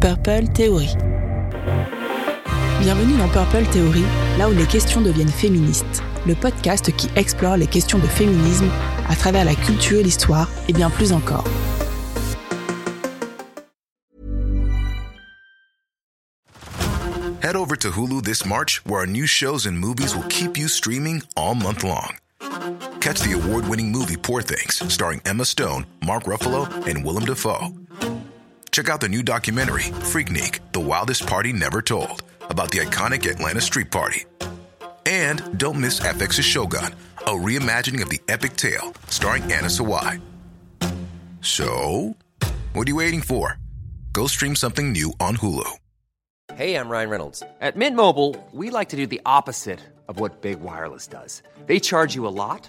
Purple Theory. Bienvenue dans Purple Theory, là où les questions deviennent féministes, le podcast qui explore les questions de féminisme à travers la culture, l'histoire et bien plus encore. Head over to Hulu this March, where our new shows and movies will keep you streaming all month long. Catch the award winning movie Poor Things, starring Emma Stone, Mark Ruffalo, and Willem Dafoe. Check out the new documentary, Freaknik The Wildest Party Never Told, about the iconic Atlanta Street Party. And don't miss FX's Shogun, a reimagining of the epic tale, starring Anna Sawai. So, what are you waiting for? Go stream something new on Hulu. Hey, I'm Ryan Reynolds. At Mint Mobile, we like to do the opposite of what Big Wireless does. They charge you a lot,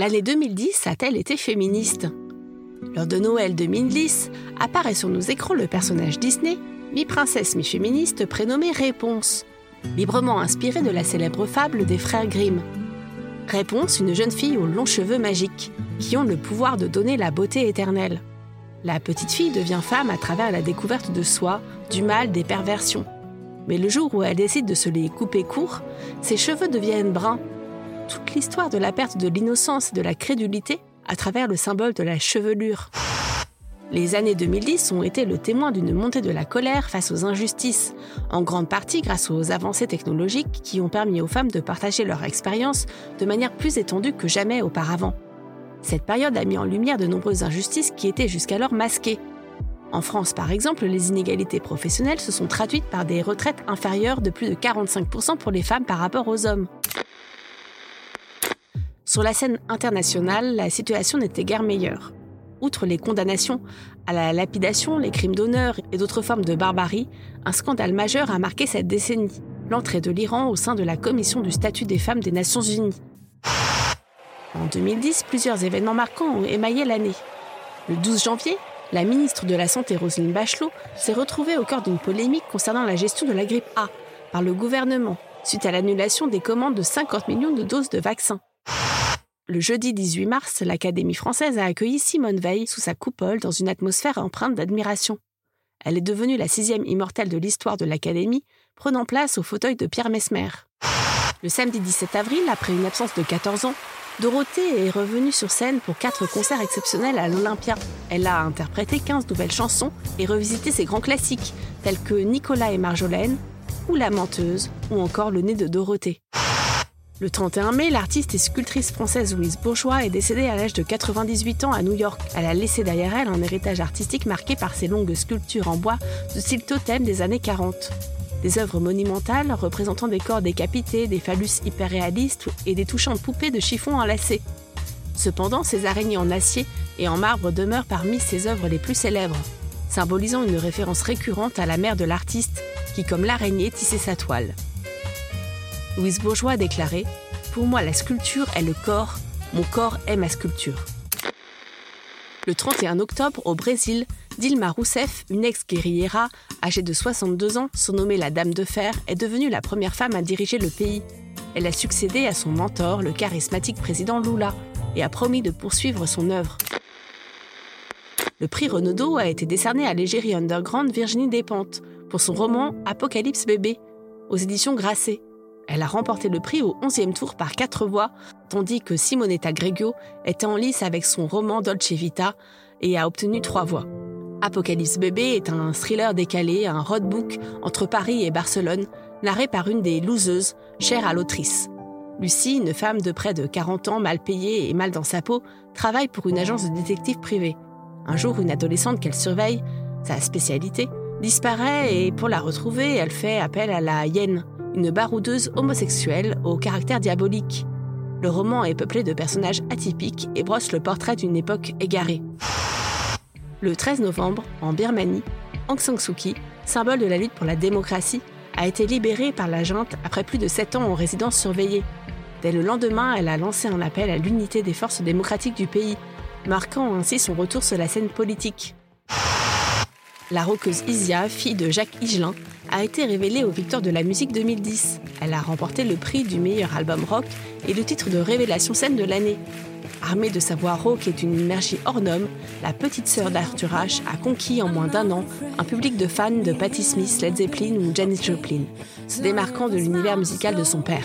L'année 2010 a-t-elle été féministe Lors de Noël 2010, apparaît sur nos écrans le personnage Disney, mi-princesse, mi-féministe, prénommé Réponse, librement inspiré de la célèbre fable des frères Grimm. Réponse, une jeune fille aux longs cheveux magiques, qui ont le pouvoir de donner la beauté éternelle. La petite fille devient femme à travers la découverte de soi, du mal, des perversions. Mais le jour où elle décide de se les couper court, ses cheveux deviennent bruns. Toute l'histoire de la perte de l'innocence et de la crédulité à travers le symbole de la chevelure. Les années 2010 ont été le témoin d'une montée de la colère face aux injustices, en grande partie grâce aux avancées technologiques qui ont permis aux femmes de partager leur expérience de manière plus étendue que jamais auparavant. Cette période a mis en lumière de nombreuses injustices qui étaient jusqu'alors masquées. En France, par exemple, les inégalités professionnelles se sont traduites par des retraites inférieures de plus de 45% pour les femmes par rapport aux hommes. Sur la scène internationale, la situation n'était guère meilleure. Outre les condamnations à la lapidation, les crimes d'honneur et d'autres formes de barbarie, un scandale majeur a marqué cette décennie, l'entrée de l'Iran au sein de la Commission du statut des femmes des Nations Unies. En 2010, plusieurs événements marquants ont émaillé l'année. Le 12 janvier, la ministre de la Santé Roselyne Bachelot s'est retrouvée au cœur d'une polémique concernant la gestion de la grippe A par le gouvernement, suite à l'annulation des commandes de 50 millions de doses de vaccins. Le jeudi 18 mars, l'Académie française a accueilli Simone Veil sous sa coupole dans une atmosphère empreinte d'admiration. Elle est devenue la sixième immortelle de l'histoire de l'Académie, prenant place au fauteuil de Pierre Mesmer. Le samedi 17 avril, après une absence de 14 ans, Dorothée est revenue sur scène pour quatre concerts exceptionnels à l'Olympia. Elle a interprété 15 nouvelles chansons et revisité ses grands classiques, tels que Nicolas et Marjolaine, ou La Menteuse, ou encore Le nez de Dorothée. Le 31 mai, l'artiste et sculptrice française Louise Bourgeois est décédée à l'âge de 98 ans à New York. Elle a laissé derrière elle un héritage artistique marqué par ses longues sculptures en bois de style totem des années 40. Des œuvres monumentales représentant des corps décapités, des phallus hyper réalistes et des touchantes poupées de chiffon enlacées. Cependant, ces araignées en acier et en marbre demeurent parmi ses œuvres les plus célèbres, symbolisant une référence récurrente à la mère de l'artiste qui, comme l'araignée, tissait sa toile. Louise Bourgeois a déclaré Pour moi, la sculpture est le corps, mon corps est ma sculpture. Le 31 octobre, au Brésil, Dilma Rousseff, une ex-guerriera âgée de 62 ans, surnommée la Dame de Fer, est devenue la première femme à diriger le pays. Elle a succédé à son mentor, le charismatique président Lula, et a promis de poursuivre son œuvre. Le prix Renaudot a été décerné à l'égérie underground Virginie Despentes pour son roman Apocalypse bébé, aux éditions Grasset. Elle a remporté le prix au 11e tour par quatre voix, tandis que Simonetta Greggio était en lice avec son roman Dolce Vita et a obtenu trois voix. Apocalypse bébé est un thriller décalé, un roadbook entre Paris et Barcelone, narré par une des loseuses, chère à l'autrice. Lucie, une femme de près de 40 ans, mal payée et mal dans sa peau, travaille pour une agence de détective privée. Un jour, une adolescente qu'elle surveille, sa spécialité, disparaît et pour la retrouver, elle fait appel à la hyène, une baroudeuse homosexuelle au caractère diabolique. Le roman est peuplé de personnages atypiques et brosse le portrait d'une époque égarée. Le 13 novembre, en Birmanie, Aung San Suu Kyi, symbole de la lutte pour la démocratie, a été libérée par la junte après plus de 7 ans en résidence surveillée. Dès le lendemain, elle a lancé un appel à l'unité des forces démocratiques du pays, marquant ainsi son retour sur la scène politique. La rockeuse Isia, fille de Jacques Higelin, a été révélée aux Victoires de la musique 2010. Elle a remporté le prix du meilleur album rock et le titre de révélation scène de l'année. Armée de sa voix rauque et d'une énergie hors norme, la petite sœur d'Arthur H a conquis en moins d'un an un public de fans de Patti Smith, Led Zeppelin ou Janis Joplin, se démarquant de l'univers musical de son père.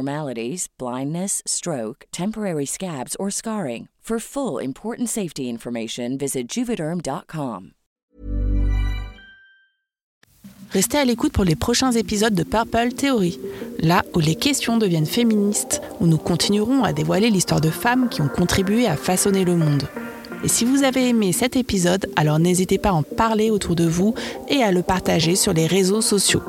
blindness, stroke, temporary scabs, scarring. Full important safety information. Restez à l'écoute pour les prochains épisodes de Purple Theory, là où les questions deviennent féministes, où nous continuerons à dévoiler l'histoire de femmes qui ont contribué à façonner le monde. Et si vous avez aimé cet épisode, alors n'hésitez pas à en parler autour de vous et à le partager sur les réseaux sociaux.